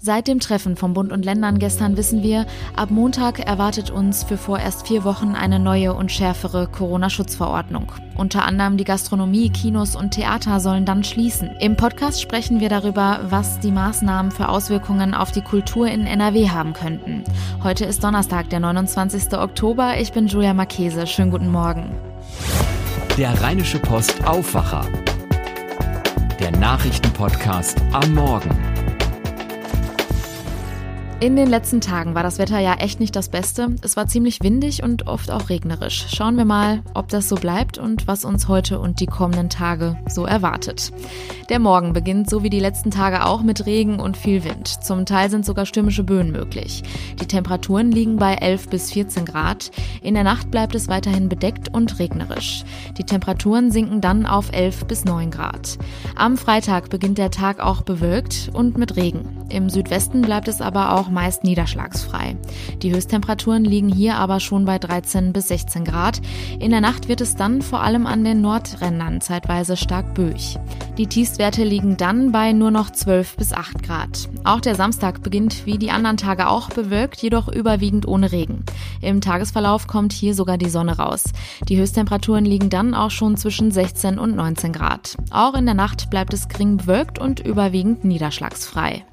Seit dem Treffen von Bund und Ländern gestern wissen wir, ab Montag erwartet uns für vorerst vier Wochen eine neue und schärfere Corona-Schutzverordnung. Unter anderem die Gastronomie, Kinos und Theater sollen dann schließen. Im Podcast sprechen wir darüber, was die Maßnahmen für Auswirkungen auf die Kultur in NRW haben könnten. Heute ist Donnerstag, der 29. Oktober. Ich bin Julia Marchese. Schönen guten Morgen. Der Rheinische Post Aufwacher. Der Nachrichtenpodcast am Morgen. In den letzten Tagen war das Wetter ja echt nicht das Beste. Es war ziemlich windig und oft auch regnerisch. Schauen wir mal, ob das so bleibt und was uns heute und die kommenden Tage so erwartet. Der Morgen beginnt so wie die letzten Tage auch mit Regen und viel Wind. Zum Teil sind sogar stürmische Böen möglich. Die Temperaturen liegen bei 11 bis 14 Grad. In der Nacht bleibt es weiterhin bedeckt und regnerisch. Die Temperaturen sinken dann auf 11 bis 9 Grad. Am Freitag beginnt der Tag auch bewölkt und mit Regen. Im Südwesten bleibt es aber auch meist niederschlagsfrei. Die Höchsttemperaturen liegen hier aber schon bei 13 bis 16 Grad. In der Nacht wird es dann vor allem an den Nordrändern zeitweise stark böig. Die Tiefstwerte liegen dann bei nur noch 12 bis 8 Grad. Auch der Samstag beginnt wie die anderen Tage auch bewölkt, jedoch überwiegend ohne Regen. Im Tagesverlauf kommt hier sogar die Sonne raus. Die Höchsttemperaturen liegen dann auch schon zwischen 16 und 19 Grad. Auch in der Nacht bleibt es gering bewölkt und überwiegend niederschlagsfrei.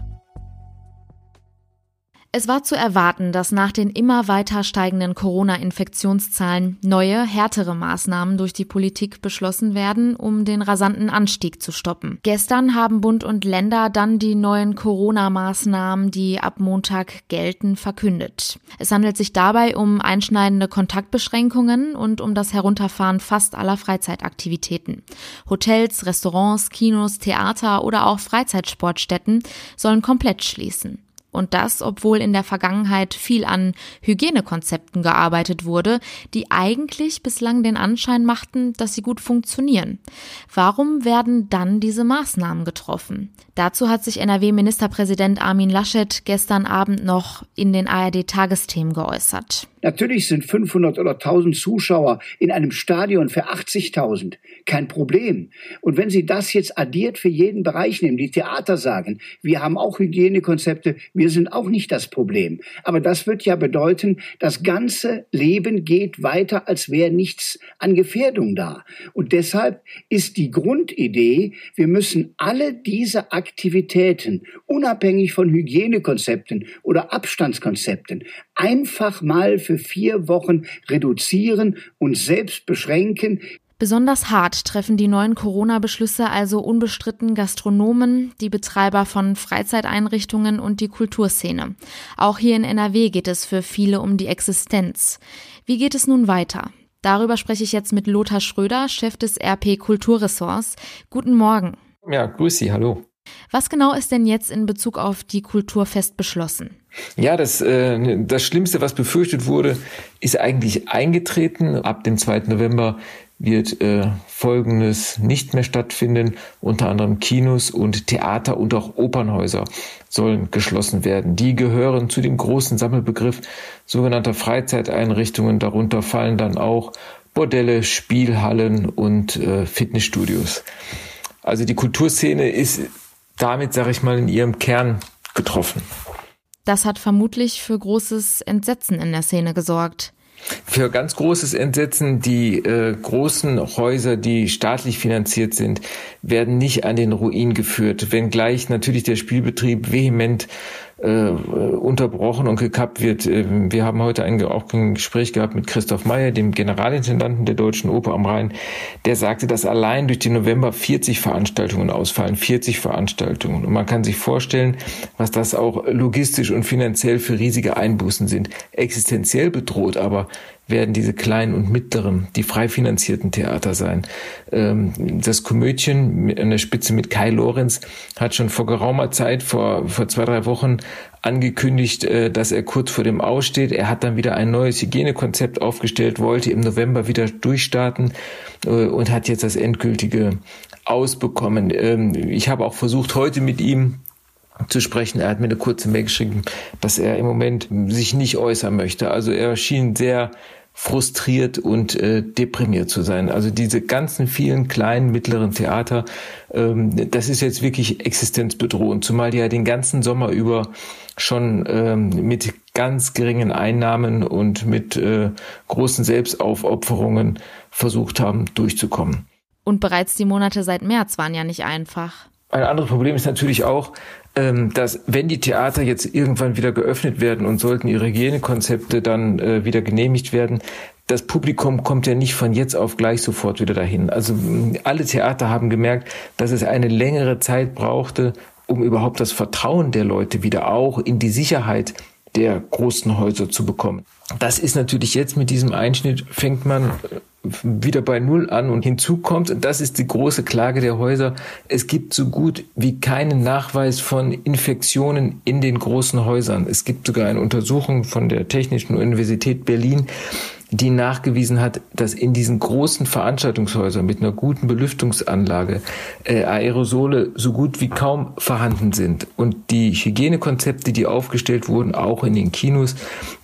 Es war zu erwarten, dass nach den immer weiter steigenden Corona-Infektionszahlen neue, härtere Maßnahmen durch die Politik beschlossen werden, um den rasanten Anstieg zu stoppen. Gestern haben Bund und Länder dann die neuen Corona-Maßnahmen, die ab Montag gelten, verkündet. Es handelt sich dabei um einschneidende Kontaktbeschränkungen und um das Herunterfahren fast aller Freizeitaktivitäten. Hotels, Restaurants, Kinos, Theater oder auch Freizeitsportstätten sollen komplett schließen. Und das, obwohl in der Vergangenheit viel an Hygienekonzepten gearbeitet wurde, die eigentlich bislang den Anschein machten, dass sie gut funktionieren. Warum werden dann diese Maßnahmen getroffen? Dazu hat sich NRW-Ministerpräsident Armin Laschet gestern Abend noch in den ARD-Tagesthemen geäußert. Natürlich sind 500 oder 1000 Zuschauer in einem Stadion für 80.000 kein Problem. Und wenn Sie das jetzt addiert für jeden Bereich nehmen, die Theater sagen, wir haben auch Hygienekonzepte, wir sind auch nicht das Problem. Aber das wird ja bedeuten, das ganze Leben geht weiter, als wäre nichts an Gefährdung da. Und deshalb ist die Grundidee, wir müssen alle diese Aktivitäten, unabhängig von Hygienekonzepten oder Abstandskonzepten, einfach mal für vier Wochen reduzieren und selbst beschränken. Besonders hart treffen die neuen Corona-Beschlüsse also unbestritten Gastronomen, die Betreiber von Freizeiteinrichtungen und die Kulturszene. Auch hier in NRW geht es für viele um die Existenz. Wie geht es nun weiter? Darüber spreche ich jetzt mit Lothar Schröder, Chef des RP Kulturressorts. Guten Morgen. Ja, grüß Sie, hallo. Was genau ist denn jetzt in Bezug auf die Kulturfest beschlossen? Ja, das, äh, das Schlimmste, was befürchtet wurde, ist eigentlich eingetreten. Ab dem 2. November wird äh, Folgendes nicht mehr stattfinden. Unter anderem Kinos und Theater und auch Opernhäuser sollen geschlossen werden. Die gehören zu dem großen Sammelbegriff sogenannter Freizeiteinrichtungen. Darunter fallen dann auch Bordelle, Spielhallen und äh, Fitnessstudios. Also die Kulturszene ist damit, sage ich mal, in ihrem Kern getroffen. Das hat vermutlich für großes Entsetzen in der Szene gesorgt. Für ganz großes Entsetzen, die äh, großen Häuser, die staatlich finanziert sind, werden nicht an den Ruin geführt, wenngleich natürlich der Spielbetrieb vehement äh, unterbrochen und gekappt wird. Äh, wir haben heute ein, auch ein Gespräch gehabt mit Christoph Meyer, dem Generalintendanten der Deutschen Oper am Rhein. Der sagte, dass allein durch den November 40 Veranstaltungen ausfallen, 40 Veranstaltungen. Und man kann sich vorstellen, was das auch logistisch und finanziell für riesige Einbußen sind. Existenziell bedroht aber werden diese kleinen und mittleren, die frei finanzierten Theater sein. Ähm, das Komödien an der Spitze mit Kai Lorenz hat schon vor geraumer Zeit, vor, vor zwei, drei Wochen angekündigt, äh, dass er kurz vor dem Aussteht. Er hat dann wieder ein neues Hygienekonzept aufgestellt, wollte im November wieder durchstarten äh, und hat jetzt das endgültige ausbekommen. Ähm, ich habe auch versucht, heute mit ihm zu sprechen. Er hat mir eine kurze Mail geschrieben, dass er im Moment sich nicht äußern möchte. Also er schien sehr frustriert und äh, deprimiert zu sein. Also diese ganzen vielen kleinen, mittleren Theater, ähm, das ist jetzt wirklich existenzbedrohend, zumal die ja den ganzen Sommer über schon ähm, mit ganz geringen Einnahmen und mit äh, großen Selbstaufopferungen versucht haben, durchzukommen. Und bereits die Monate seit März waren ja nicht einfach. Ein anderes Problem ist natürlich auch, ähm, dass wenn die Theater jetzt irgendwann wieder geöffnet werden und sollten ihre Hygienekonzepte dann äh, wieder genehmigt werden, das Publikum kommt ja nicht von jetzt auf gleich sofort wieder dahin. Also alle Theater haben gemerkt, dass es eine längere Zeit brauchte, um überhaupt das Vertrauen der Leute wieder auch in die Sicherheit der großen Häuser zu bekommen. Das ist natürlich jetzt mit diesem Einschnitt fängt man wieder bei Null an und hinzu kommt, und das ist die große Klage der Häuser, es gibt so gut wie keinen Nachweis von Infektionen in den großen Häusern. Es gibt sogar eine Untersuchung von der Technischen Universität Berlin, die nachgewiesen hat, dass in diesen großen Veranstaltungshäusern mit einer guten Belüftungsanlage äh, Aerosole so gut wie kaum vorhanden sind. Und die Hygienekonzepte, die aufgestellt wurden, auch in den Kinos,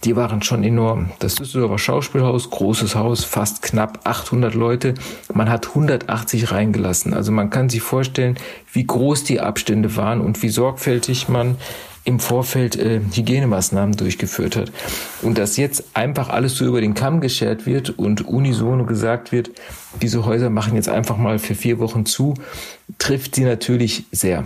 die waren schon enorm. Das Düsseldorfer Schauspielhaus, großes Haus, fast knapp 800 Leute. Man hat 180 reingelassen. Also man kann sich vorstellen, wie groß die Abstände waren und wie sorgfältig man im Vorfeld äh, Hygienemaßnahmen durchgeführt hat. Und dass jetzt einfach alles so über den Kamm geschert wird und unisono gesagt wird, diese Häuser machen jetzt einfach mal für vier Wochen zu, trifft sie natürlich sehr.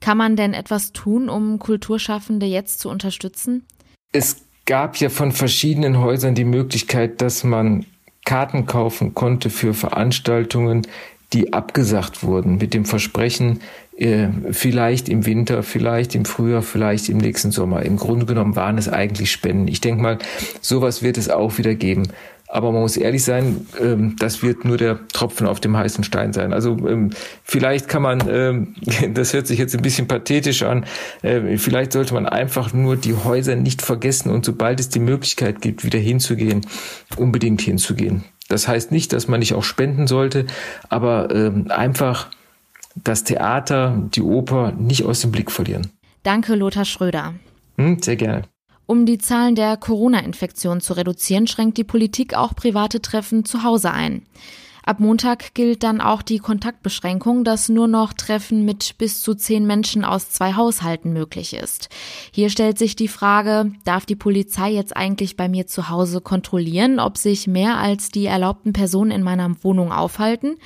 Kann man denn etwas tun, um Kulturschaffende jetzt zu unterstützen? Es gab ja von verschiedenen Häusern die Möglichkeit, dass man Karten kaufen konnte für Veranstaltungen, die abgesagt wurden, mit dem Versprechen, äh, vielleicht im Winter, vielleicht im Frühjahr, vielleicht im nächsten Sommer. Im Grunde genommen waren es eigentlich Spenden. Ich denke mal, sowas wird es auch wieder geben. Aber man muss ehrlich sein, ähm, das wird nur der Tropfen auf dem heißen Stein sein. Also ähm, vielleicht kann man, ähm, das hört sich jetzt ein bisschen pathetisch an, vielleicht sollte man einfach nur die Häuser nicht vergessen und sobald es die Möglichkeit gibt, wieder hinzugehen, unbedingt hinzugehen. Das heißt nicht, dass man nicht auch spenden sollte, aber einfach das Theater, die Oper nicht aus dem Blick verlieren. Danke, Lothar Schröder. Hm, sehr gerne. Um die Zahlen der Corona-Infektionen zu reduzieren, schränkt die Politik auch private Treffen zu Hause ein. Ab Montag gilt dann auch die Kontaktbeschränkung, dass nur noch Treffen mit bis zu zehn Menschen aus zwei Haushalten möglich ist. Hier stellt sich die Frage, darf die Polizei jetzt eigentlich bei mir zu Hause kontrollieren, ob sich mehr als die erlaubten Personen in meiner Wohnung aufhalten?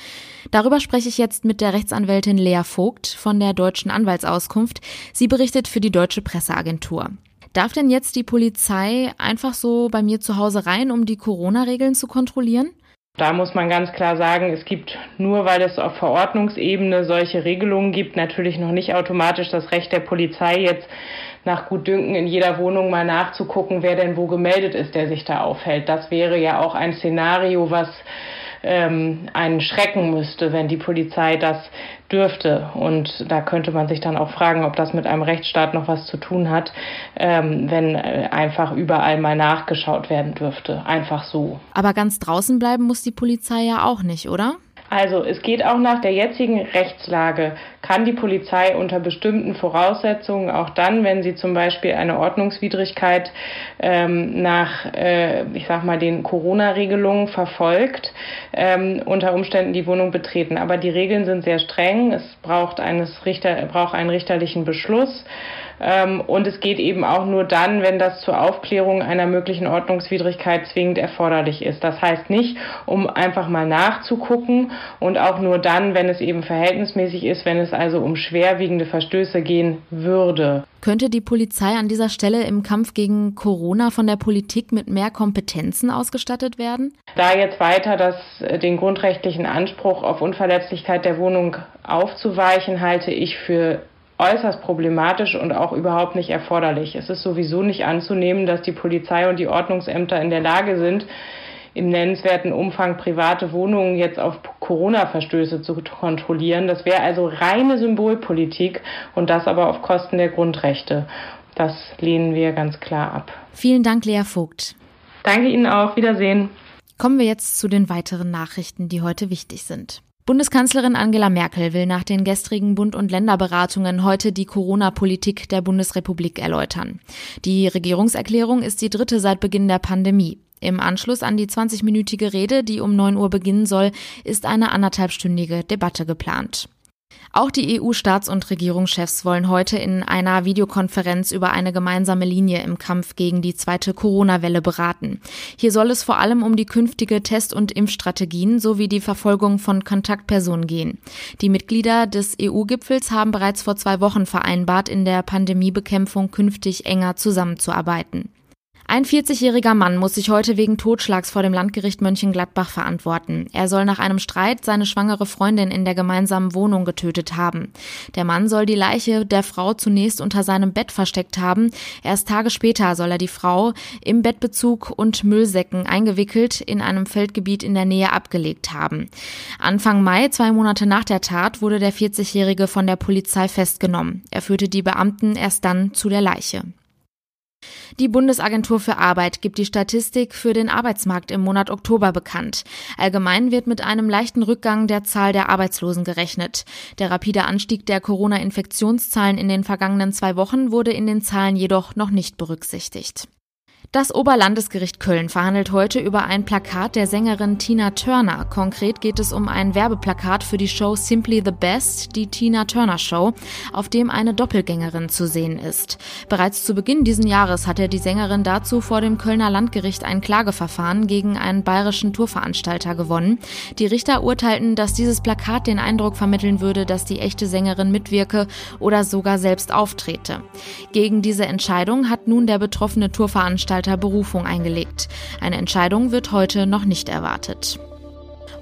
Darüber spreche ich jetzt mit der Rechtsanwältin Lea Vogt von der Deutschen Anwaltsauskunft. Sie berichtet für die Deutsche Presseagentur. Darf denn jetzt die Polizei einfach so bei mir zu Hause rein, um die Corona-Regeln zu kontrollieren? Da muss man ganz klar sagen, es gibt nur, weil es auf Verordnungsebene solche Regelungen gibt, natürlich noch nicht automatisch das Recht der Polizei jetzt nach Gutdünken in jeder Wohnung mal nachzugucken, wer denn wo gemeldet ist, der sich da aufhält. Das wäre ja auch ein Szenario, was ähm, einen schrecken müsste, wenn die Polizei das dürfte. Und da könnte man sich dann auch fragen, ob das mit einem Rechtsstaat noch was zu tun hat, ähm, wenn äh, einfach überall mal nachgeschaut werden dürfte. Einfach so. Aber ganz draußen bleiben muss die Polizei ja auch nicht, oder? Also es geht auch nach der jetzigen Rechtslage, kann die Polizei unter bestimmten Voraussetzungen, auch dann, wenn sie zum Beispiel eine Ordnungswidrigkeit ähm, nach, äh, ich sag mal, den Corona-Regelungen verfolgt, ähm, unter Umständen die Wohnung betreten. Aber die Regeln sind sehr streng. Es braucht, eines Richter, braucht einen richterlichen Beschluss. Ähm, und es geht eben auch nur dann, wenn das zur Aufklärung einer möglichen Ordnungswidrigkeit zwingend erforderlich ist. Das heißt nicht, um einfach mal nachzugucken und auch nur dann, wenn es eben verhältnismäßig ist, wenn es also um schwerwiegende Verstöße gehen würde. Könnte die Polizei an dieser Stelle im Kampf gegen Corona von der Politik mit mehr Kompetenzen ausgestattet werden? Da jetzt weiter das, äh, den grundrechtlichen Anspruch auf Unverletzlichkeit der Wohnung aufzuweichen, halte ich für äußerst problematisch und auch überhaupt nicht erforderlich. Es ist sowieso nicht anzunehmen, dass die Polizei und die Ordnungsämter in der Lage sind, im nennenswerten Umfang private Wohnungen jetzt auf Corona-Verstöße zu kontrollieren. Das wäre also reine Symbolpolitik und das aber auf Kosten der Grundrechte. Das lehnen wir ganz klar ab. Vielen Dank, Lea Vogt. Danke Ihnen auch. Wiedersehen. Kommen wir jetzt zu den weiteren Nachrichten, die heute wichtig sind. Bundeskanzlerin Angela Merkel will nach den gestrigen Bund- und Länderberatungen heute die Corona-Politik der Bundesrepublik erläutern. Die Regierungserklärung ist die dritte seit Beginn der Pandemie. Im Anschluss an die 20-minütige Rede, die um 9 Uhr beginnen soll, ist eine anderthalbstündige Debatte geplant. Auch die EU-Staats- und Regierungschefs wollen heute in einer Videokonferenz über eine gemeinsame Linie im Kampf gegen die zweite Corona-Welle beraten. Hier soll es vor allem um die künftige Test- und Impfstrategien sowie die Verfolgung von Kontaktpersonen gehen. Die Mitglieder des EU-Gipfels haben bereits vor zwei Wochen vereinbart, in der Pandemiebekämpfung künftig enger zusammenzuarbeiten. Ein 40-jähriger Mann muss sich heute wegen Totschlags vor dem Landgericht Mönchengladbach verantworten. Er soll nach einem Streit seine schwangere Freundin in der gemeinsamen Wohnung getötet haben. Der Mann soll die Leiche der Frau zunächst unter seinem Bett versteckt haben. Erst Tage später soll er die Frau im Bettbezug und Müllsäcken eingewickelt in einem Feldgebiet in der Nähe abgelegt haben. Anfang Mai, zwei Monate nach der Tat, wurde der 40-jährige von der Polizei festgenommen. Er führte die Beamten erst dann zu der Leiche. Die Bundesagentur für Arbeit gibt die Statistik für den Arbeitsmarkt im Monat Oktober bekannt. Allgemein wird mit einem leichten Rückgang der Zahl der Arbeitslosen gerechnet. Der rapide Anstieg der Corona-Infektionszahlen in den vergangenen zwei Wochen wurde in den Zahlen jedoch noch nicht berücksichtigt. Das Oberlandesgericht Köln verhandelt heute über ein Plakat der Sängerin Tina Turner. Konkret geht es um ein Werbeplakat für die Show Simply the Best, die Tina Turner Show, auf dem eine Doppelgängerin zu sehen ist. Bereits zu Beginn diesen Jahres hatte die Sängerin dazu vor dem Kölner Landgericht ein Klageverfahren gegen einen bayerischen Tourveranstalter gewonnen. Die Richter urteilten, dass dieses Plakat den Eindruck vermitteln würde, dass die echte Sängerin mitwirke oder sogar selbst auftrete. Gegen diese Entscheidung hat nun der betroffene Tourveranstalter Veranstalter Berufung eingelegt. Eine Entscheidung wird heute noch nicht erwartet.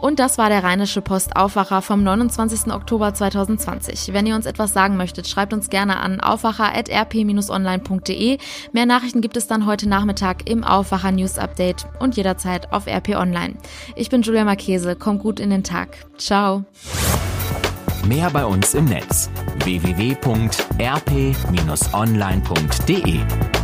Und das war der Rheinische Post Aufwacher vom 29. Oktober 2020. Wenn ihr uns etwas sagen möchtet, schreibt uns gerne an aufwacher.rp-online.de. Mehr Nachrichten gibt es dann heute Nachmittag im Aufwacher News Update und jederzeit auf RP Online. Ich bin Julia Marchese, kommt gut in den Tag. Ciao. Mehr bei uns im Netz www.rp-online.de